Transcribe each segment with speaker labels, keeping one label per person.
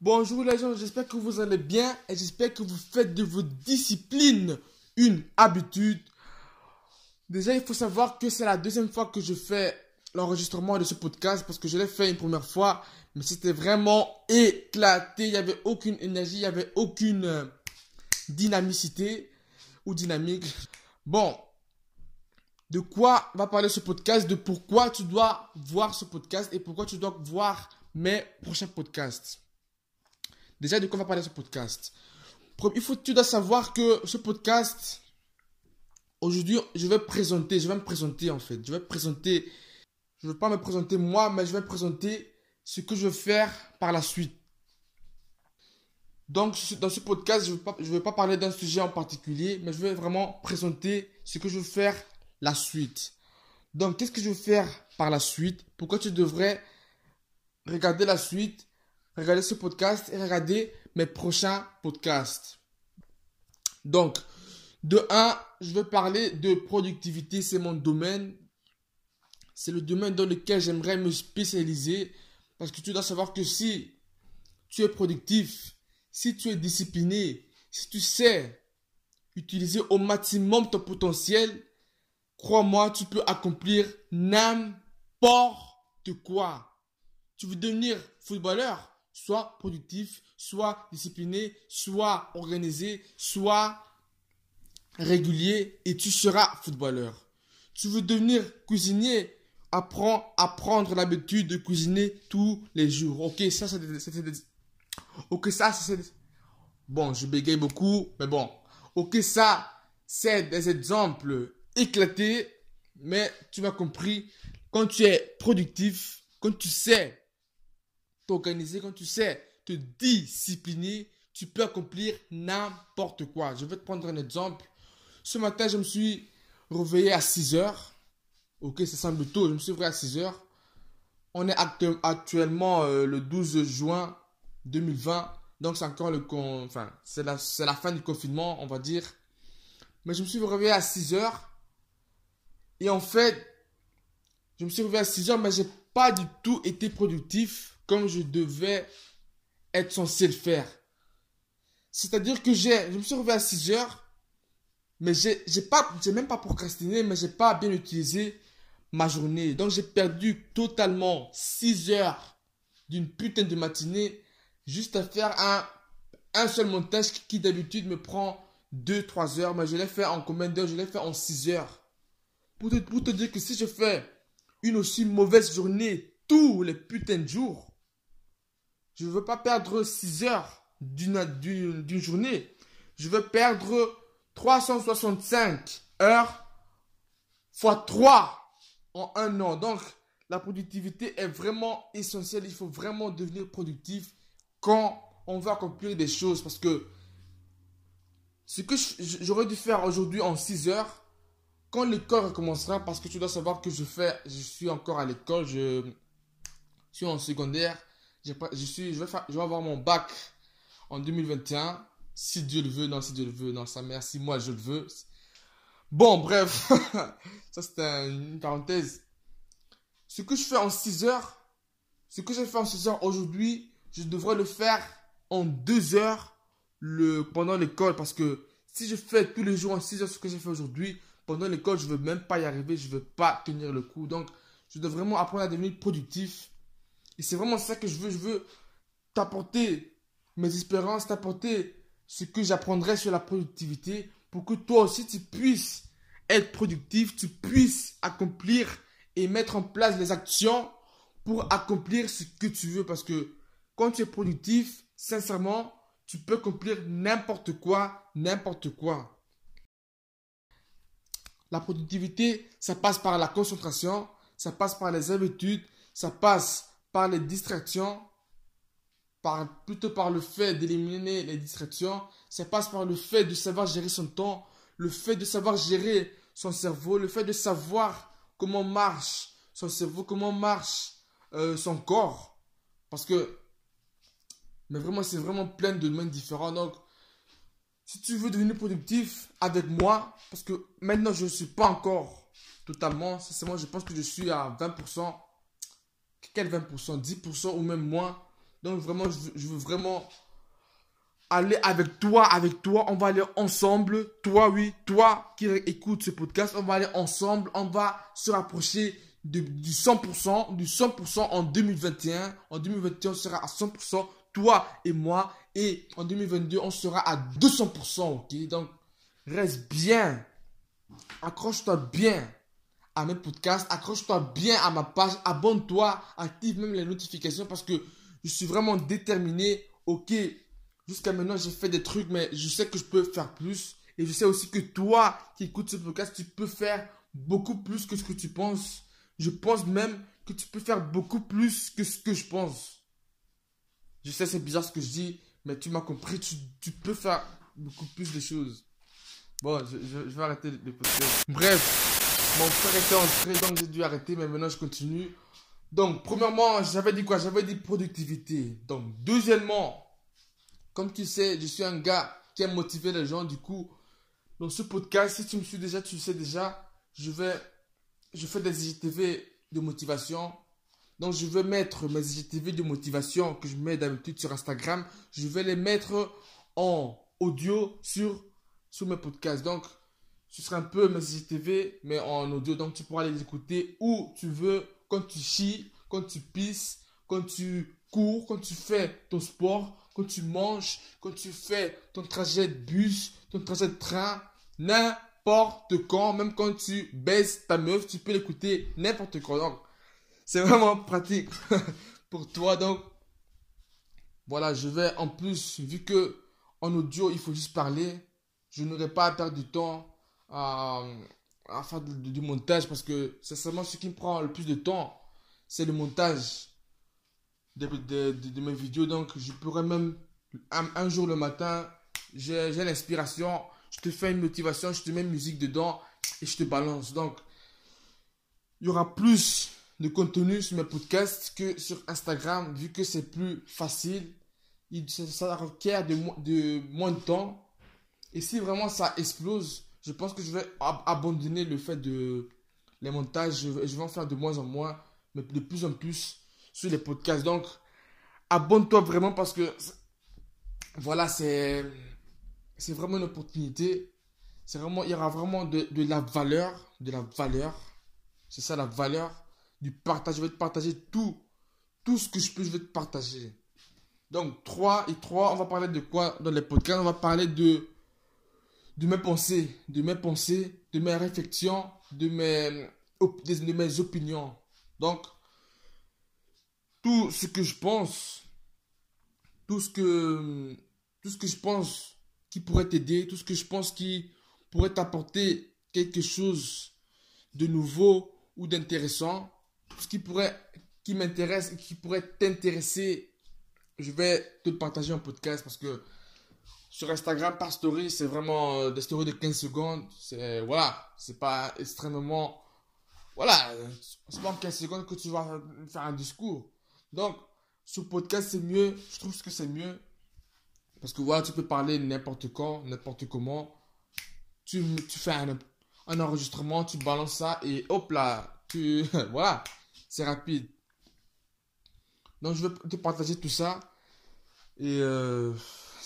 Speaker 1: Bonjour les gens, j'espère que vous allez bien et j'espère que vous faites de vos disciplines une habitude. Déjà, il faut savoir que c'est la deuxième fois que je fais l'enregistrement de ce podcast parce que je l'ai fait une première fois, mais c'était vraiment éclaté. Il n'y avait aucune énergie, il n'y avait aucune euh, dynamicité ou dynamique. Bon, de quoi va parler ce podcast, de pourquoi tu dois voir ce podcast et pourquoi tu dois voir mes prochains podcasts? Déjà, de quoi va parler ce podcast? Il faut, tu dois savoir que ce podcast, aujourd'hui, je vais présenter, je vais me présenter en fait. Je vais présenter, je ne veux pas me présenter moi, mais je vais présenter ce que je vais faire par la suite. Donc, dans ce podcast, je ne vais, vais, pas parler d'un sujet en particulier, mais je vais vraiment présenter ce que je vais faire la suite. Donc, qu'est-ce que je vais faire par la suite? Pourquoi tu devrais regarder la suite, regarder ce podcast et regarder mes prochains podcasts Donc, de 1, je vais parler de productivité, c'est mon domaine. C'est le domaine dans lequel j'aimerais me spécialiser. Parce que tu dois savoir que si tu es productif, si tu es discipliné, si tu sais utiliser au maximum ton potentiel, crois-moi, tu peux accomplir n'importe quoi. Tu veux devenir footballeur, soit productif, soit discipliné, soit organisé, soit régulier et tu seras footballeur. Tu veux devenir cuisinier, apprends à prendre l'habitude de cuisiner tous les jours. Ok, ça c'est Ok, ça c'est Bon, je bégaye beaucoup, mais bon. Ok, ça c'est des exemples éclatés, mais tu m'as compris. Quand tu es productif, quand tu sais t'organiser, quand tu sais te discipliner, tu peux accomplir n'importe quoi. Je vais te prendre un exemple. Ce matin, je me suis réveillé à 6 heures. Ok, ça semble tôt. Je me suis réveillé à 6 heures. On est actuellement euh, le 12 juin 2020. Donc, c'est encore le con... enfin, c'est la, la fin du confinement, on va dire. Mais je me suis réveillé à 6 heures. Et en fait, je me suis réveillé à 6 heures, mais j'ai pas du tout été productif comme je devais être censé le faire. C'est-à-dire que j'ai, je me suis réveillé à 6 heures, mais j'ai, j'ai pas, j'ai même pas procrastiné, mais j'ai pas bien utilisé ma journée. Donc j'ai perdu totalement 6 heures d'une putain de matinée juste à faire un, un seul montage qui d'habitude me prend 2-3 heures, mais je l'ai fait en combien d'heures? Je l'ai fait en 6 heures. Pour te, pour te dire que si je fais une aussi mauvaise journée tous les putains de jours, je ne veux pas perdre 6 heures d'une journée. Je veux perdre 365 heures fois 3 en un an. Donc, la productivité est vraiment essentielle. Il faut vraiment devenir productif quand on veut accomplir des choses. Parce que ce que j'aurais dû faire aujourd'hui en 6 heures, quand l'école recommencera, parce que tu dois savoir que je fais, je suis encore à l'école, je suis en secondaire, je, suis, je, vais je vais avoir mon bac en 2021. Si Dieu le veut, non, si Dieu le veut, non, ça merci, moi je le veux. Bon, bref, ça c'était une parenthèse. Ce que je fais en 6 heures, ce que j'ai fait en 6 heures aujourd'hui, je devrais le faire en 2 heures le, pendant l'école parce que si je fais tous les jours en 6 heures ce que j'ai fait aujourd'hui, pendant l'école, je ne veux même pas y arriver, je ne veux pas tenir le coup. Donc, je dois vraiment apprendre à devenir productif et c'est vraiment ça que je veux. Je veux t'apporter mes espérances, t'apporter ce que j'apprendrai sur la productivité pour que toi aussi tu puisses être productif, tu puisses accomplir et mettre en place les actions pour accomplir ce que tu veux. Parce que quand tu es productif, sincèrement, tu peux accomplir n'importe quoi, n'importe quoi. La productivité, ça passe par la concentration, ça passe par les habitudes, ça passe par les distractions, par, plutôt par le fait d'éliminer les distractions, ça passe par le fait de savoir gérer son temps, le fait de savoir gérer son cerveau, le fait de savoir comment marche son cerveau, comment marche euh, son corps. Parce que, mais vraiment, c'est vraiment plein de domaines différents. Donc, si tu veux devenir productif avec moi, parce que maintenant, je ne suis pas encore totalement, moi je pense que je suis à 20%, quel 20% 10% ou même moins Donc vraiment, je veux, vraiment aller avec toi, avec toi. On va aller ensemble. Toi, oui, toi qui écoutes ce podcast, on va aller ensemble. On va se rapprocher du 100%, du 100% en 2021. En 2021, on sera à 100%, toi et moi. Et en 2022, on sera à 200%, ok? Donc, reste bien. Accroche-toi bien à mes podcasts, accroche-toi bien à ma page, abonne-toi, active même les notifications parce que je suis vraiment déterminé. Ok, jusqu'à maintenant j'ai fait des trucs, mais je sais que je peux faire plus. Et je sais aussi que toi qui écoutes ce podcast, tu peux faire beaucoup plus que ce que tu penses. Je pense même que tu peux faire beaucoup plus que ce que je pense. Je sais, c'est bizarre ce que je dis, mais tu m'as compris, tu, peux faire beaucoup plus de choses. Bon, je, vais arrêter le podcast. Bref, mon frère était entré, donc j'ai dû arrêter, mais maintenant je continue. Donc, premièrement, j'avais dit quoi? J'avais dit productivité. Donc, deuxièmement, comme tu sais, je suis un gars qui aime motiver les gens. Du coup, dans ce podcast, si tu me suis déjà, tu le sais déjà, je vais, je fais des IGTV de motivation. Donc, je vais mettre mes IGTV de motivation que je mets d'habitude sur Instagram. Je vais les mettre en audio sur, sur mes podcasts. Donc, ce sera un peu mes IGTV, mais en audio. Donc, tu pourras les écouter où tu veux, quand tu chies, quand tu pisses, quand tu cours, quand tu fais ton sport, quand tu manges, quand tu fais ton trajet de bus, ton trajet de train, n'importe quand, même quand tu baisses ta meuf, tu peux l'écouter n'importe quand. Donc, c'est vraiment pratique pour toi. Donc, voilà, je vais en plus, vu que en audio, il faut juste parler, je n'aurai pas à perdre du temps à, faire du, montage parce que seulement ce qui me prend le plus de temps, c'est le montage de, de, mes vidéos. Donc, je pourrais même, un, jour le matin, j'ai l'inspiration, je te fais une motivation, je te mets une musique dedans et je te balance. Donc, il y aura plus de contenu sur mes podcasts que sur Instagram, vu que c'est plus facile. Ça requiert de, de moins de temps. Et si vraiment ça explose, je pense que je vais abandonner le fait de les montages. Je, vais en faire de moins en moins, mais de plus en plus sur les podcasts. Donc, abonne-toi vraiment parce que voilà, c'est c'est vraiment une opportunité. C'est vraiment, il y aura vraiment de, de la valeur, de la valeur. C'est ça la valeur du partage. Je vais te partager tout, tout ce que je peux, je vais te partager. Donc, 3 et 3, on va parler de quoi dans les podcasts? On va parler de de mes pensées, de mes pensées, de mes réflexions, de mes, de mes opinions. Donc, tout ce que je pense, tout ce que, tout ce que je pense qui pourrait t'aider, tout ce que je pense qui pourrait t'apporter quelque chose de nouveau ou d'intéressant, tout ce qui pourrait, qui m'intéresse et qui pourrait t'intéresser, je vais te partager en podcast parce que sur Instagram par story, c'est vraiment euh, des stories de 15 secondes. C'est, voilà, c'est pas extrêmement, voilà, c'est pas en 15 secondes que tu vas faire un discours. Donc, sur podcast, c'est mieux. Je trouve que c'est mieux. Parce que voilà, tu peux parler n'importe quand, n'importe comment. Tu, fais un, un, enregistrement, tu balances ça et hop là, tu, voilà, c'est rapide. Donc, je vais te partager tout ça. Et, euh,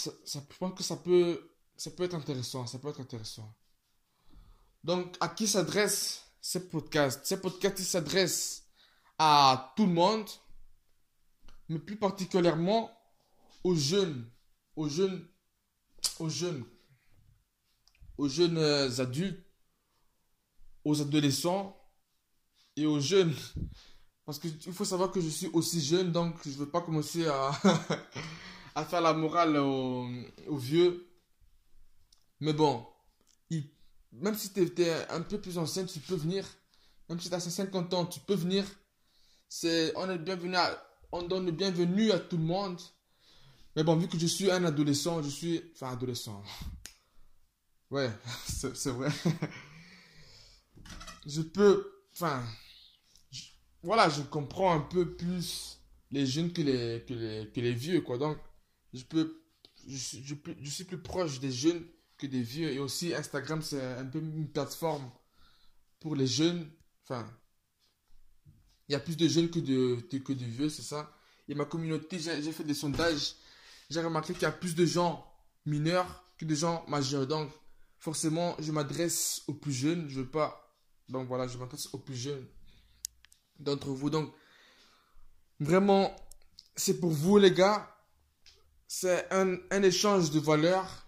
Speaker 1: ça, je pense que ça peut, ça peut être intéressant. Ça peut être intéressant. Donc, à qui s'adresse ces podcasts Ces podcasts s'adressent à tout le monde, mais plus particulièrement aux jeunes, aux jeunes, aux jeunes, aux jeunes euh, adultes, aux adolescents et aux jeunes. Parce qu'il faut savoir que je suis aussi jeune, donc je ne veux pas commencer à, à faire la morale aux, vieux. Mais bon, même si tu étais un peu plus ancien, tu peux venir. Même si tu as 50 ans, tu peux venir. C'est, on est bienvenu on donne le bienvenu à tout le monde. Mais bon, vu que je suis un adolescent, je suis, enfin adolescent. Ouais, c'est vrai. je peux, enfin, voilà, je comprends un peu plus les jeunes que les, que les vieux, quoi. Donc, je peux je, je, suis plus proche des jeunes que des vieux et aussi Instagram c'est un peu une plateforme pour les jeunes enfin il y a plus de jeunes que de, que de vieux c'est ça et ma communauté, j'ai fait des sondages. J'ai remarqué qu'il y a plus de gens mineurs que de gens majeurs. Donc, forcément, je m'adresse aux plus jeunes. Je veux pas. Donc voilà, je m'adresse aux plus jeunes d'entre vous. Donc, vraiment, c'est pour vous, les gars. C'est un, échange de valeurs.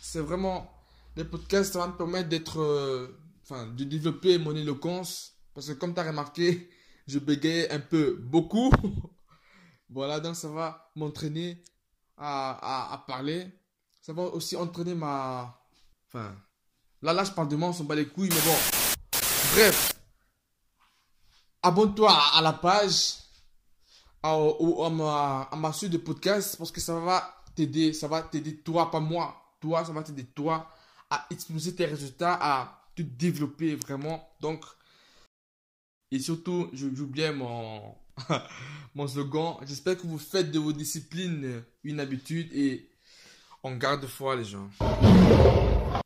Speaker 1: C'est vraiment. Les podcasts, ça va me permettre d'être. Euh, enfin, de développer mon éloquence. Parce que, comme tu as remarqué, je bégayais un peu beaucoup. voilà, donc ça va m'entraîner à parler. Ça va aussi entraîner ma. Enfin. Là, là, je parle de moi, on s'en bat les couilles, mais bon. Bref. Abonne-toi à, la page, à, à, ma, suite de podcast, parce que ça va t'aider. Ça va t'aider, toi, pas moi. Toi, ça va t'aider, toi, à exploser tes résultats, à te développer vraiment. Donc, et surtout, j'oubliais mon, mon slogan. J'espère que vous faites de vos disciplines une habitude et on garde foi, les gens.